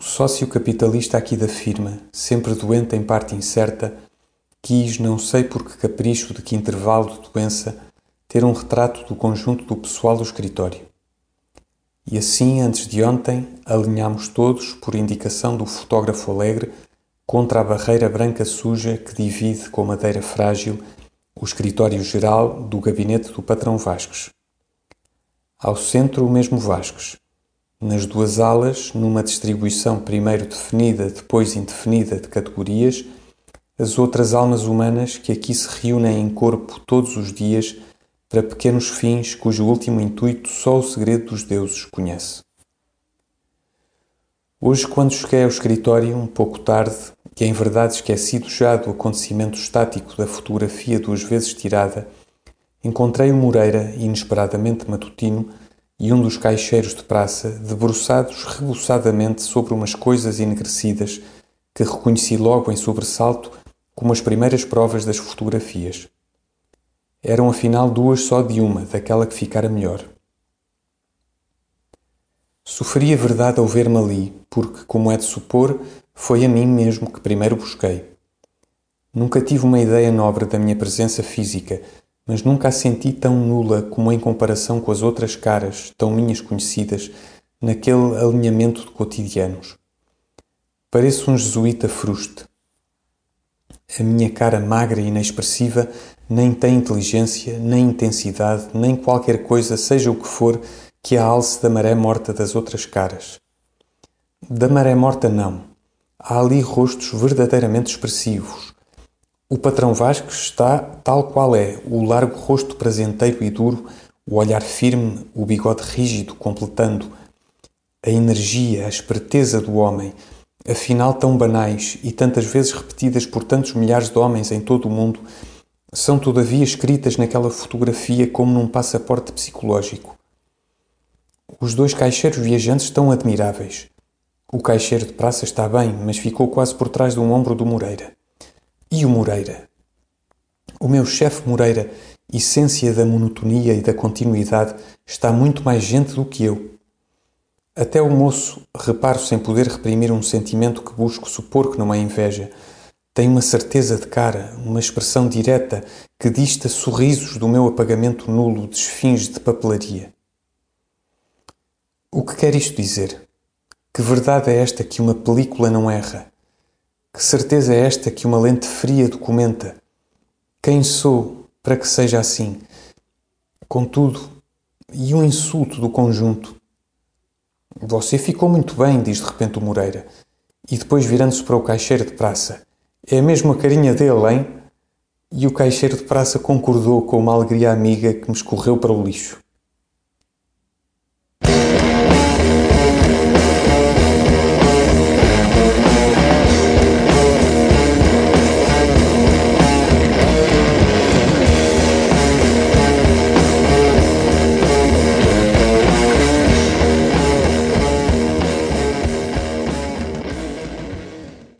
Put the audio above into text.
sócio capitalista aqui da firma, sempre doente em parte incerta, quis, não sei por que capricho de que intervalo de doença, ter um retrato do conjunto do pessoal do escritório. E assim, antes de ontem, alinhámos todos, por indicação do fotógrafo alegre, contra a barreira branca suja que divide com madeira frágil o escritório geral do gabinete do patrão Vasques. Ao centro, o mesmo Vasques. Nas duas alas, numa distribuição primeiro definida, depois indefinida de categorias, as outras almas humanas que aqui se reúnem em corpo todos os dias para pequenos fins cujo último intuito só o segredo dos deuses conhece. Hoje, quando cheguei ao escritório, um pouco tarde, e em verdade esquecido já do acontecimento estático da fotografia duas vezes tirada, encontrei o Moreira, inesperadamente matutino, e um dos caixeiros de praça, debruçados rebuçadamente sobre umas coisas enegrecidas que reconheci logo em sobressalto como as primeiras provas das fotografias. Eram afinal duas só de uma, daquela que ficara melhor. Sofri a verdade ao ver-me ali, porque, como é de supor, foi a mim mesmo que primeiro busquei. Nunca tive uma ideia nobre da minha presença física, mas nunca a senti tão nula como em comparação com as outras caras, tão minhas conhecidas, naquele alinhamento de cotidianos. Pareço um jesuíta fruste. A minha cara magra e inexpressiva nem tem inteligência, nem intensidade, nem qualquer coisa, seja o que for, que a alce da maré morta das outras caras. Da maré morta, não. Há ali rostos verdadeiramente expressivos. O patrão Vasques está tal qual é, o largo rosto prazenteiro e duro, o olhar firme, o bigode rígido, completando a energia, a esperteza do homem, afinal tão banais e tantas vezes repetidas por tantos milhares de homens em todo o mundo, são todavia escritas naquela fotografia como num passaporte psicológico. Os dois caixeiros viajantes estão admiráveis. O caixeiro de praça está bem, mas ficou quase por trás de um ombro do Moreira. E o Moreira? O meu chefe Moreira, essência da monotonia e da continuidade, está muito mais gente do que eu. Até o moço, reparo sem poder reprimir um sentimento que busco supor que não é inveja, tem uma certeza de cara, uma expressão direta que dista sorrisos do meu apagamento nulo de esfinge de papelaria. O que quer isto dizer? Que verdade é esta que uma película não erra? Que certeza é esta que uma lente fria documenta? Quem sou para que seja assim? Contudo, e um insulto do conjunto? Você ficou muito bem, diz de repente o Moreira, e depois virando-se para o caixeiro de praça. É mesmo a carinha dele, hein? E o caixeiro de praça concordou com uma alegria amiga que me escorreu para o lixo.